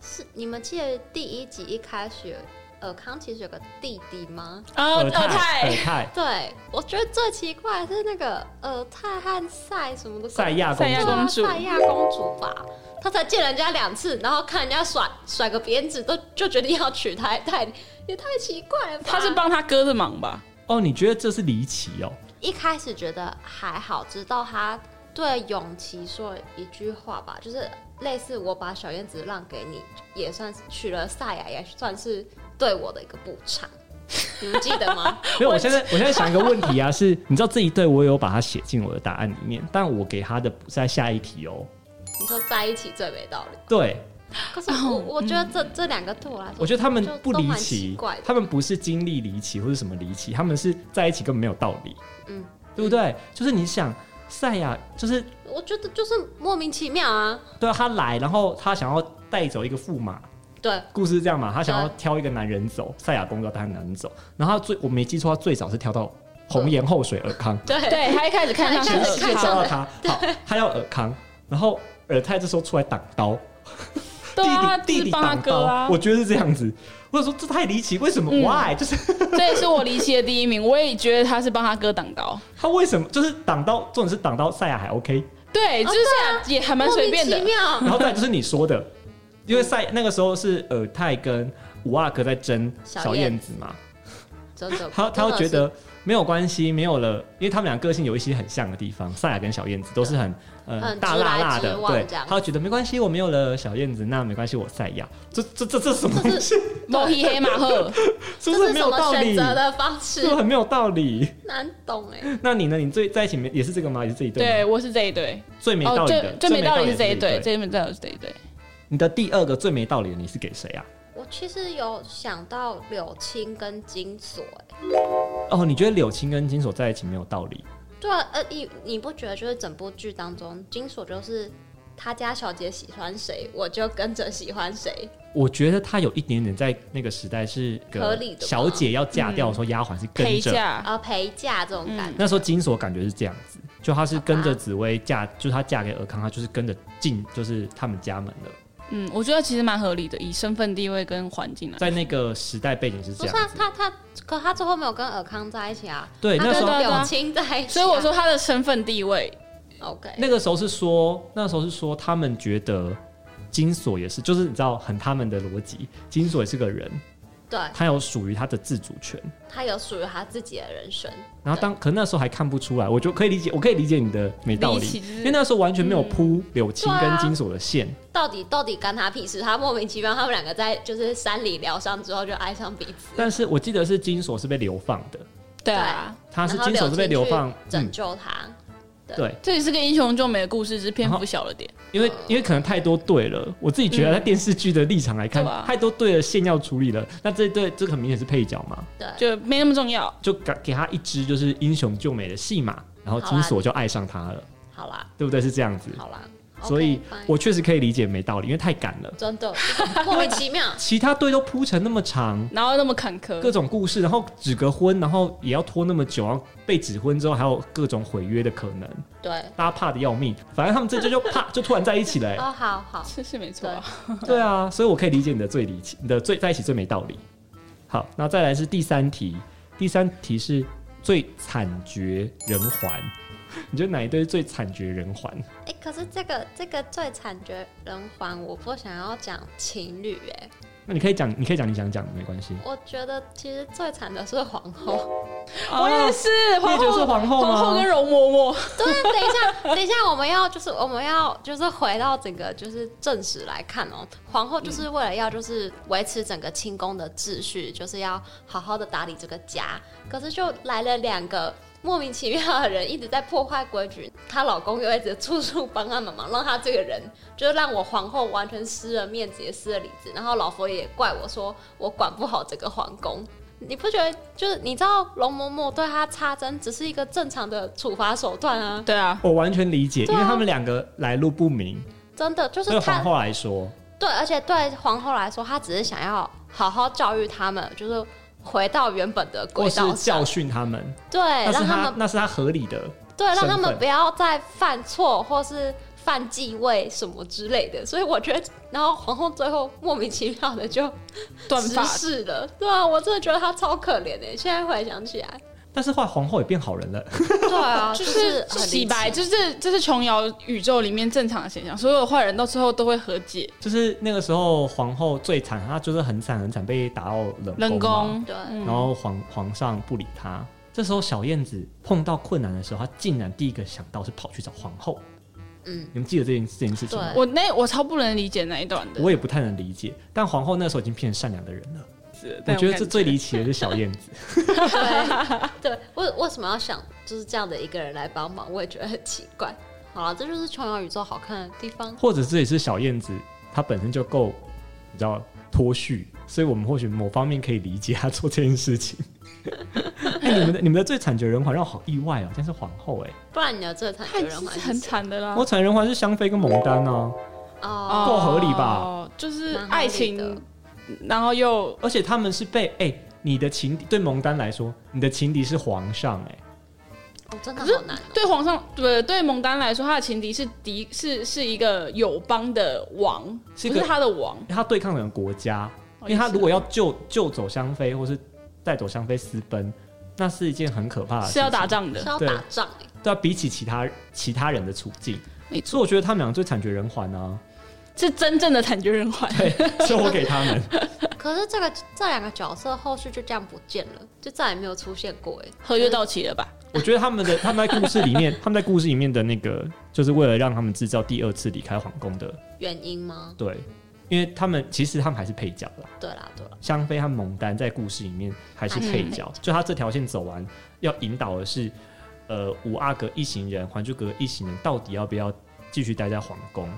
是你们记得第一集一开始，尔康其实有个弟弟吗？尔泰，尔泰。对，我觉得最奇怪的是那个尔泰和赛什么的赛亚赛亚公主，赛亚公主吧？他才见人家两次，然后看人家甩甩个鞭子，都就决定要娶她，太也太奇怪了吧？他是帮他哥的忙吧？哦，你觉得这是离奇哦？一开始觉得还好，直到他对永琪说了一句话吧，就是类似“我把小燕子让给你，也算是娶了赛亚，也算是对我的一个补偿。”你们记得吗？没有，我现在我现在想一个问题啊，是你知道这一对我有把它写进我的答案里面，但我给他的不在下一题哦。你说在一起最没道理。对。可是我我觉得这、嗯、这两个对我来说，我觉得他们不离奇，他们不是经历离奇或者什么离奇，他们是在一起根本没有道理，嗯，对不对？嗯、就是你想赛亚，就是我觉得就是莫名其妙啊。对啊，他来，然后他想要带走一个驸马，对，故事是这样嘛？他想要挑一个男人走，赛亚公主要带男人走，然后他最我没记错，他最早是挑到红颜祸水尔康，对对，他一开始看上去是看到他，好，他要尔康，然后尔泰这时候出来挡刀。弟弟弟弟挡刀，我觉得是这样子。或者说这太离奇，为什么？Why？就是这也是我离奇的第一名。我也觉得他是帮他哥挡刀。他为什么？就是挡刀，重点是挡刀，赛亚还 OK。对，就是也还蛮随便的。然后再就是你说的，因为赛那个时候是尔泰跟五阿哥在争小燕子嘛。他他会觉得没有关系，没有了，因为他们俩个性有一些很像的地方。赛亚跟小燕子都是很。呃，大辣辣的，对，他觉得没关系，我没有了小燕子，那没关系，我赛亚，这这这这什么东西？摸黑黑马赫，是不是没有道理？选择的方式是不是很没有道理？难懂哎。那你呢？你最在一起没也是这个吗？也是这一对？对，我是这一对。最没道理的，最没道理是这一对，最没道理是这一对。你的第二个最没道理的，你是给谁啊？我其实有想到柳青跟金锁，哎。哦，你觉得柳青跟金锁在一起没有道理？对啊，呃，你你不觉得就是整部剧当中，金锁就是他家小姐喜欢谁，我就跟着喜欢谁。我觉得他有一点点在那个时代是合理的。小姐要嫁掉的时候，丫鬟是跟着啊陪嫁这种感觉。那时候金锁感觉是这样子，就他是跟着紫薇嫁，就是他嫁给尔康，他就是跟着进，就是他们家门的。嗯，我觉得其实蛮合理的，以身份地位跟环境来，在那个时代背景是这样。他他他，可他最后没有跟尔康在一起啊。对，那时候柳青在一起。所以我说他的身份地位，OK。那个时候是说，那时候是说他们觉得金锁也是，就是你知道很他们的逻辑，金锁也是个人。对，他有属于他的自主权，他有属于他自己的人生。然后当可那时候还看不出来，我就可以理解，我可以理解你的没道理，因为那时候完全没有铺柳青跟金锁的线。嗯啊、到底到底干他屁事？他莫名其妙，他们两个在就是山里疗伤之后就爱上彼此。但是我记得是金锁是被流放的，对啊，他是金锁是被流放拯救他。嗯对，这也是个英雄救美的故事，只是篇幅小了点。因为因为可能太多对了，我自己觉得在电视剧的立场来看，太多对的线要处理了。那这对这个很明显是配角嘛，对，就没那么重要，就给给他一支就是英雄救美的戏码，然后金锁就爱上他了。好啦，对不对？是这样子。好啦。所以，我确实可以理解没道理，因为太赶了，真的 莫名其妙。其他队都铺成那么长，然后那么坎坷，各种故事，然后指个婚，然后也要拖那么久，然后被指婚之后还有各种毁约的可能。对，大家怕的要命。反正他们这就就怕，就突然在一起了。哦，好好，是是没错。对啊，所以我可以理解你的最离奇，你的最在一起最没道理。好，那再来是第三题，第三题是最惨绝人寰？你觉得哪一对是最惨绝人寰？哎、欸，可是这个这个最惨绝人寰，我不想要讲情侣哎。那你可以讲，你可以讲，你想讲没关系。我觉得其实最惨的是皇后，我也是。皇后是皇后皇后跟容嬷嬷。对，等一下，等一下，我们要就是我们要就是回到整个就是正史来看哦、喔。皇后就是为了要就是维持整个清宫的秩序，就是要好好的打理这个家。可是就来了两个。莫名其妙的人一直在破坏规矩，她老公又一直处处帮她忙忙，让她这个人就让我皇后完全失了面子，也失了理智。然后老佛爷也怪我说我管不好这个皇宫，你不觉得？就是你知道容嬷嬷对她插针只是一个正常的处罚手段啊？对啊，我完全理解，啊、因为他们两个来路不明，真的就是对皇后来说，对，而且对皇后来说，她只是想要好好教育他们，就是。回到原本的轨道上，是教训他们，对，让他们那是他合理的，对，让他们不要再犯错或是犯继位什么之类的。所以我觉得，然后皇后最后莫名其妙的就断发式了，对啊，我真的觉得她超可怜的。现在回想起来。但是后来皇后也变好人了，对啊，就是洗白，就是这是琼瑶宇宙里面正常的现象，所有坏人到最后都会和解。就是那个时候皇后最惨，她就是很惨很惨，被打到冷冷宫，对，然后皇皇上不理她。这时候小燕子碰到困难的时候，她竟然第一个想到是跑去找皇后。嗯，你们记得这件这件事情吗？我那我超不能理解那一段的，我也不太能理解。但皇后那时候已经变成善良的人了。我觉得这最离奇的是小燕子。对，对，为为什么要想就是这样的一个人来帮忙？我也觉得很奇怪。好了，这就是琼瑶宇宙好看的地方。或者这也是小燕子，她本身就够比较脱序，所以我们或许某方面可以理解她做这件事情。哎、欸，你们的你们的最惨绝人寰让我好意外哦，但是皇后哎、欸，不然你的最惨绝人寰很惨的啦。我惨绝人寰是香妃跟蒙丹呢、啊，哦，够合理吧？哦，就是爱情。然后又，而且他们是被哎、欸，你的情敌对蒙丹来说，你的情敌是皇上哎、欸，哦，真的好难、哦。对皇上，对对蒙丹来说，他的情敌是敌是是一个友邦的王，是不是他的王，他对抗两个国家，因为他如果要救救走香妃，或是带走香妃私奔，那是一件很可怕的事，是要打仗的，是要打仗哎，对啊，比起其他其他人的处境，所以我觉得他们两个最惨绝人寰啊。是真正的惨绝人寰，对，是我给他们。可是这个这两个角色后续就这样不见了，就再也没有出现过，哎，合约到期了吧？我觉得他们的他们在故事里面，他们在故事里面的那个，就是为了让他们制造第二次离开皇宫的原因吗？对，因为他们其实他们还是配角啦。对啦，对啦。香妃和蒙丹在故事里面还是配角，就他这条线走完，要引导的是，呃，五阿哥一行人，还珠格格一行人到底要不要继续待在皇宫？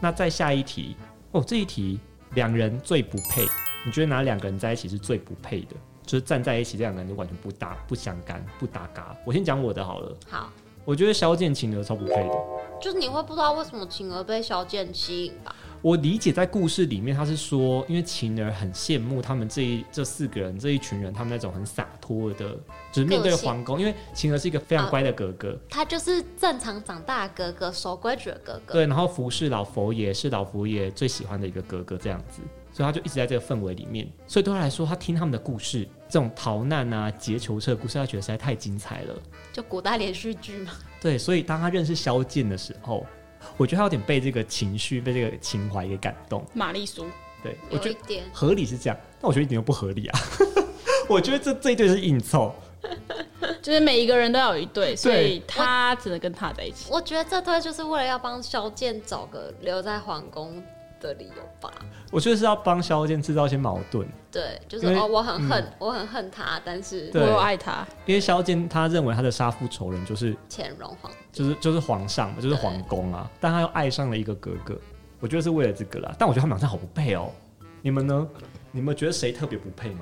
那再下一题哦，这一题两人最不配，你觉得哪两个人在一起是最不配的？就是站在一起，这两个人就完全不搭、不相干、不搭嘎。我先讲我的好了。好，我觉得萧剑晴儿超不配的。就是你会不知道为什么晴儿被萧剑吸引吧？我理解在故事里面，他是说，因为晴儿很羡慕他们这一这四个人这一群人，他们那种很洒脱的，就是面对皇宫。因为晴儿是一个非常乖的哥哥，呃，他就是正常长大的哥哥，守规矩的哥哥。对，然后服侍老佛爷是老佛爷最喜欢的一个哥哥，这样子，所以他就一直在这个氛围里面。所以对他来说，他听他们的故事，这种逃难啊、劫囚车的故事，他觉得实在太精彩了。就古代连续剧嘛。对，所以当他认识萧剑的时候。我觉得他有点被这个情绪、被这个情怀给感动。玛丽苏，对，我觉得合理是这样，但我觉得一点都不合理啊！我觉得这这一对是硬凑，就是每一个人都要有一对，所以他只能跟他在一起。我，我觉得这对就是为了要帮萧剑找个留在皇宫的理由吧。我觉得是要帮萧剑制造一些矛盾。对，就是哦，我很恨，嗯、我很恨他，但是我又爱他。因为萧剑他认为他的杀父仇人就是乾隆皇，就是就是皇上嘛，就是皇宫啊。但他又爱上了一个哥哥，我觉得是为了这个啦。但我觉得他们俩好不配哦。你们呢？你们觉得谁特别不配吗？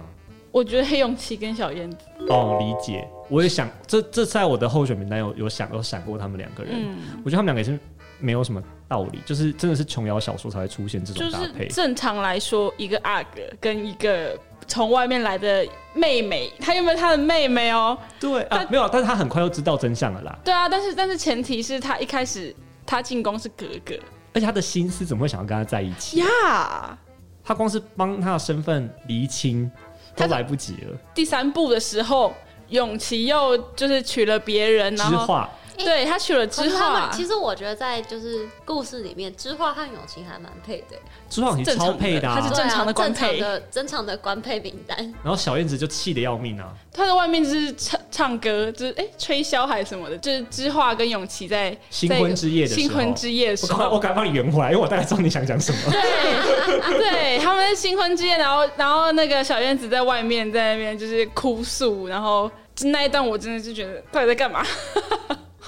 我觉得黑永琪跟小燕子。哦，理解。我也想，这这在我的候选名单有有想有闪过他们两个人。嗯，我觉得他们两个也是。没有什么道理，就是真的是琼瑶小说才会出现这种搭配。正常来说，一个阿哥跟一个从外面来的妹妹，他有没有他的妹妹哦？对啊，没有，但是他很快就知道真相了啦。对啊，但是但是前提是他一开始他进宫是格格，而且他的心思怎么会想要跟他在一起呀!他光是帮他的身份厘清都来不及了。第三部的时候。永琪又就是娶了别人，然后化对他娶了知画。其实我觉得在就是故事里面，知画和永琪还蛮配的。知画很超配的，他是正常的官配的正常的官配名单。然后小燕子就气得要命啊！他在外面就是唱唱歌，就是哎吹箫还是什么的，就是知画跟永琪在新婚之夜的新婚之夜的时候，我赶快帮你圆回来，因为我大概知道你想讲什么。对，对，他们是新婚之夜，然后然后那个小燕子在外面在那边就是哭诉，然后那一段我真的是觉得到底在干嘛？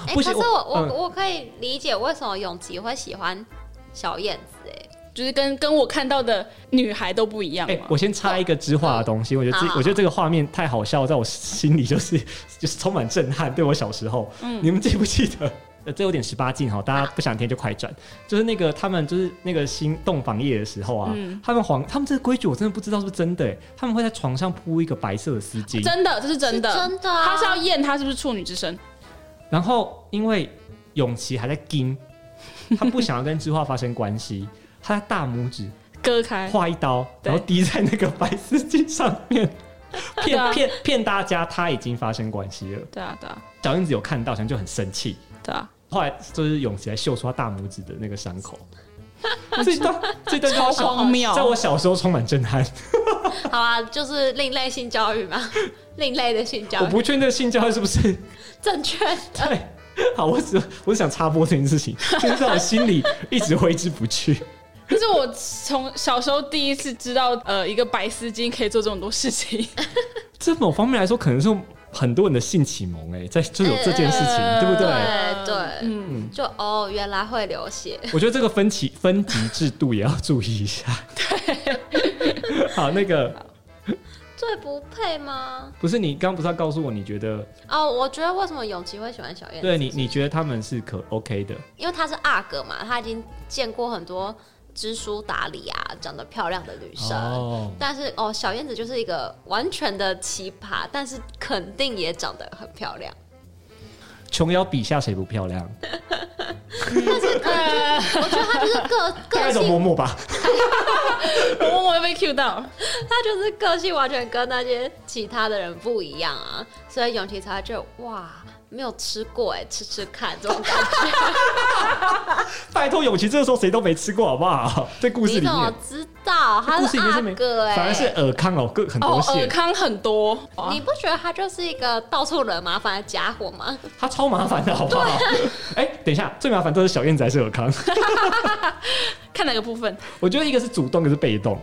哎、欸，可是我我、嗯、我可以理解为什么永琪会喜欢小燕子，哎，就是跟跟我看到的女孩都不一样。哎、欸，我先插一个知画的东西，哦、我觉得这、嗯、我觉得这个画面太好笑，在我心里就是 就是充满震撼。对我小时候，嗯，你们记不记得？呃，这有点十八禁哈，大家不想听就快转。就是那个他们就是那个新洞房夜的时候啊，嗯、他们皇他们这个规矩我真的不知道是不是真的，他们会在床上铺一个白色的丝巾，真的，这是真的，真的、啊，他是要验他是不是处女之身。然后，因为永琪还在惊，他不想要跟知画发生关系，他在大拇指割开，划一刀，然后滴在那个白丝巾上面，骗骗骗大家他已经发生关系了。对啊，对啊。小燕子有看到，好像就很生气。对啊。后来就是永琪来秀出他大拇指的那个伤口，这段这段超荒谬，在我小时候充满震撼。好啊，就是另类性教育嘛，另类的性教育。我不确定性教育是不是正确的。对，好，我只我只想插播这件事情，就是在我心里一直挥之不去。就是我从小时候第一次知道，呃，一个白丝巾可以做这么多事情。这某方面来说，可能是很多人的性启蒙哎，在就有这件事情，欸、对不对？对对，嗯，就哦，原来会流血。我觉得这个分级分级制度也要注意一下。对。好，那个最不配吗？不是，你刚刚不是要告诉我你觉得？哦，我觉得为什么永琪会喜欢小燕子？对你，你觉得他们是可 OK 的？因为他是阿哥嘛，他已经见过很多知书达理啊，长得漂亮的女生。哦，但是哦，小燕子就是一个完全的奇葩，但是肯定也长得很漂亮。琼瑶笔下谁不漂亮？但是呃我觉得他就是个个性，默默吧，默默又被 Q 到，他就是个性完全跟那些其他的人不一样啊，所以永琪才就哇。没有吃过哎，吃吃看这种感觉。拜托永琪，这个时候谁都没吃过，好不好？在故事里面，你怎么知道？他是阿哥哎，反而是尔康哦，个很多线，尔康很多。你不觉得他就是一个到处惹麻烦的家伙吗？他超麻烦的，好不好？哎，等一下，最麻烦都是小燕子还是尔康？看哪个部分？我觉得一个是主动，一个是被动。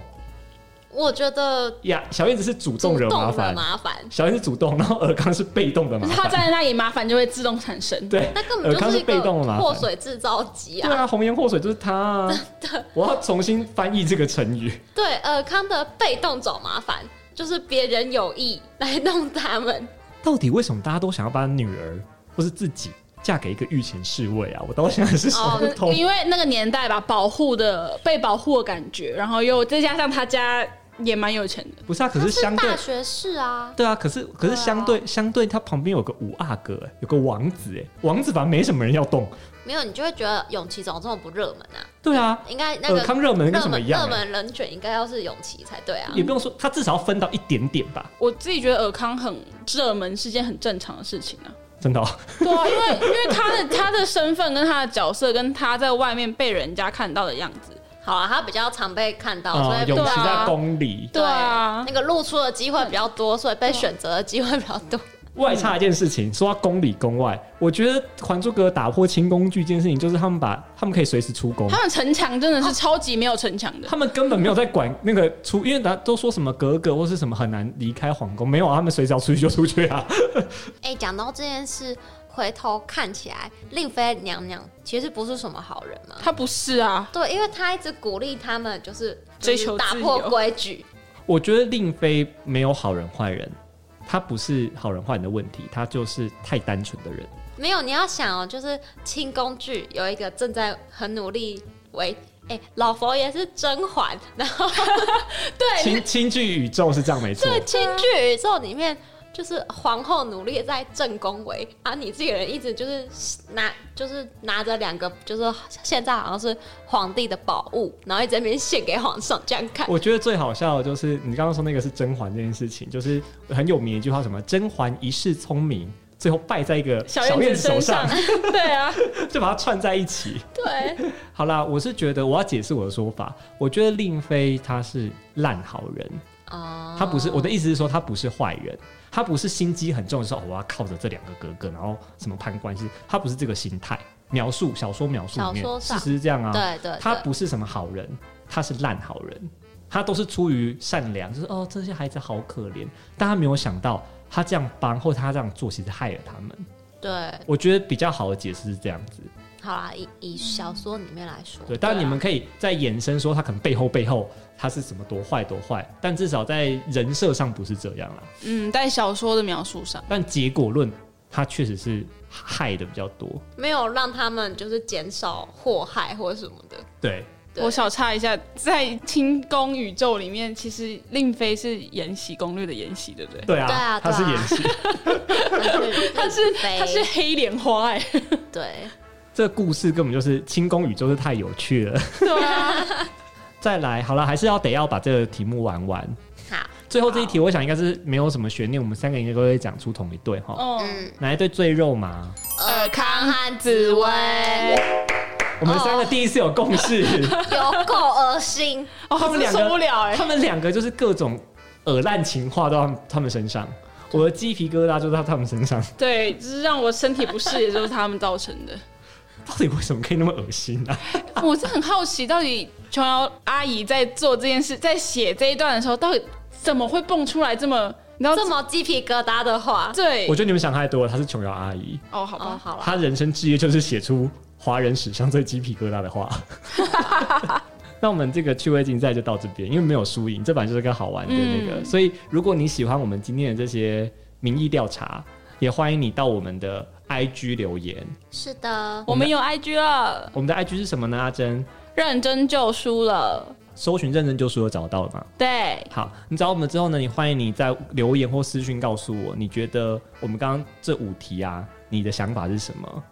我觉得呀，小燕子是主动惹麻烦，麻烦。小燕子主动，然后尔康是被动的麻烦。他站在那里，麻烦就会自动产生。对，那根本就是被动的祸水制造机啊！对啊，红颜祸水就是他啊。真的，我要重新翻译这个成语。对，尔康的被动找麻烦，就是别人有意来弄他们。到底为什么大家都想要把女儿或是自己嫁给一个御前侍卫啊？我到现在是想不通。因为那个年代吧，保护的被保护的感觉，然后又再加上他家。也蛮有钱的，不是啊？可是相对大学士啊，对啊。可是可是相对相对，他旁边有个五阿哥，有个王子，哎，王子反正没什么人要动。没有，你就会觉得永琪怎么这么不热门啊？对啊，应该那个尔康热门跟什么一样？热门人选应该要是永琪才对啊。也不用说，他至少要分到一点点吧。我自己觉得尔康很热门是件很正常的事情啊。真的？对啊，因为因为他的他的身份跟他的角色跟他在外面被人家看到的样子。好啊，他比较常被看到，所以永琪在宫里，对啊，那个露出的机会比较多，所以被选择的机会比较多。外差一件事情，说到宫里宫外，我觉得《还珠格格》打破清宫剧这件事情，就是他们把他们可以随时出宫，他们城墙真的是超级没有城墙的，他们根本没有在管那个出，因为大家都说什么格格或是什么很难离开皇宫，没有啊，他们随时要出去就出去啊。哎，讲到这件事。回头看起来，令妃娘娘其实不是什么好人嘛。她不是啊，对，因为她一直鼓励他们，就是追求打破规矩。我觉得令妃没有好人坏人，她不是好人坏人的问题，她就是太单纯的人。没有，你要想哦，就是清宫剧有一个正在很努力为，哎，老佛爷是甄嬛，然后 对，清清剧宇宙是这样没错，对，清剧宇宙里面。就是皇后努力在正宫位啊，你这个人一直就是拿就是拿着两个，就是现在好像是皇帝的宝物，然后一直在那边献给皇上这样看。我觉得最好笑的就是你刚刚说那个是甄嬛这件事情，就是很有名一句话，什么甄嬛一世聪明，最后败在一个小燕子手上。对啊，就把它串在一起。对，好啦，我是觉得我要解释我的说法，我觉得令妃她是烂好人啊，她不是，我的意思是说她不是坏人。他不是心机很重的时候，我要靠着这两个哥哥，然后什么攀关系？他不是这个心态。描述小说描述里面，事实是这样啊。对对，对，他不是什么好人，他是烂好人。他都是出于善良，就是哦，这些孩子好可怜。但他没有想到，他这样帮或他这样做，其实害了他们。对，我觉得比较好的解释是这样子。好啦，以以小说里面来说，对，当然你们可以再延伸说他可能背后背后他是怎么多坏多坏，但至少在人设上不是这样啦。嗯，在小说的描述上，但结果论他确实是害的比较多，没有让他们就是减少祸害或者什么的。对，我小插一下，在清宫宇宙里面，其实令妃是《延禧攻略》的延禧，对不对？对啊，对啊，他是延禧，她是她是黑莲花哎，对。这故事根本就是清宫宇宙是太有趣了。对啊，再来好了，还是要得要把这个题目玩完。好，最后这一题，我想应该是没有什么悬念，我们三个应该都会讲出同一对哈。嗯，哪一对最肉麻？尔康和紫薇。我们三个第一次有共识，有够恶心 哦。他们两个受不了哎，他们两个就是各种耳烂情话都到他们身上，我的鸡皮疙瘩就在他们身上。对，就是让我身体不适，也就是他们造成的。到底为什么可以那么恶心呢、啊？我是很好奇，到底琼瑶阿姨在做这件事，在写这一段的时候，到底怎么会蹦出来这么，你知道这么鸡皮疙瘩的话？对，我觉得你们想太多了。她是琼瑶阿姨哦，好吧，哦、好了，她人生志业就是写出华人史上最鸡皮疙瘩的话。那我们这个趣味竞赛就到这边，因为没有输赢，这版就是个好玩的那个。嗯、所以如果你喜欢我们今天的这些民意调查，也欢迎你到我们的。IG 留言是的，我们有 IG 了。我们的 IG 是什么呢？阿珍，认真就输了。搜寻“认真就输”了，找到了吗？对，好，你找我们之后呢？你欢迎你在留言或私讯告诉我，你觉得我们刚刚这五题啊，你的想法是什么？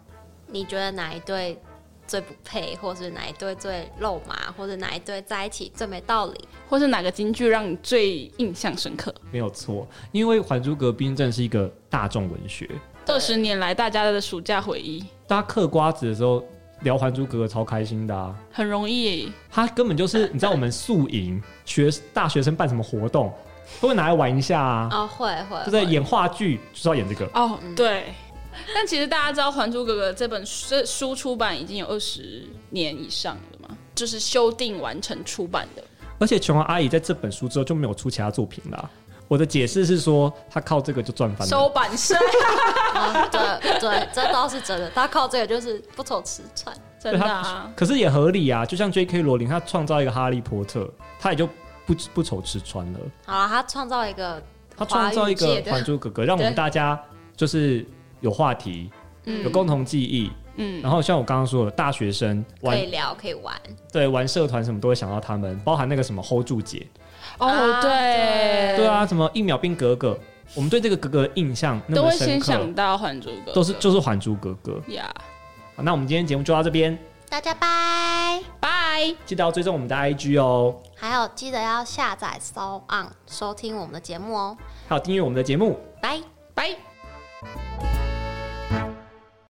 你觉得哪一对最不配，或是哪一对最肉麻，或者哪一对在一起最没道理，或是哪个金句让你最印象深刻？没有错，因为《还珠格格》真的是一个大众文学。二十年来，大家的暑假回忆，大家嗑瓜子的时候聊《还珠格格》，超开心的啊！很容易，他根本就是你知道，我们宿营学大学生办什么活动，都会拿来玩一下啊！哦，会会，就在演话剧，就是要演这个哦。对，但其实大家知道《还珠格格》这本书书出版已经有二十年以上了嘛？就是修订完成出版的。而且琼瑶阿姨在这本书之后就没有出其他作品了。我的解释是说，他靠这个就赚翻了。收版税，对对，这倒是真的。他靠这个就是不愁吃穿，真的啊。可是也合理啊，就像 J.K. 罗琳，他创造一个哈利波特，他也就不不愁吃穿了。好了，他创造一个，他创造一个还珠格格，让我们大家就是有话题，有共同记忆。嗯，然后像我刚刚说的，大学生可以聊，可以玩，对，玩社团什么都会想到他们，包含那个什么 hold 住姐。哦，对，对。啊，什么一秒变格格，我们对这个格格的印象那么深刻，都会先想到还珠格格，都是就是还珠格格。呀。好，那我们今天节目就到这边，大家拜。拜，记得要追踪我们的 IG 哦，还有记得要下载 SoundOn 收听我们的节目哦，还有订阅我们的节目，拜。拜。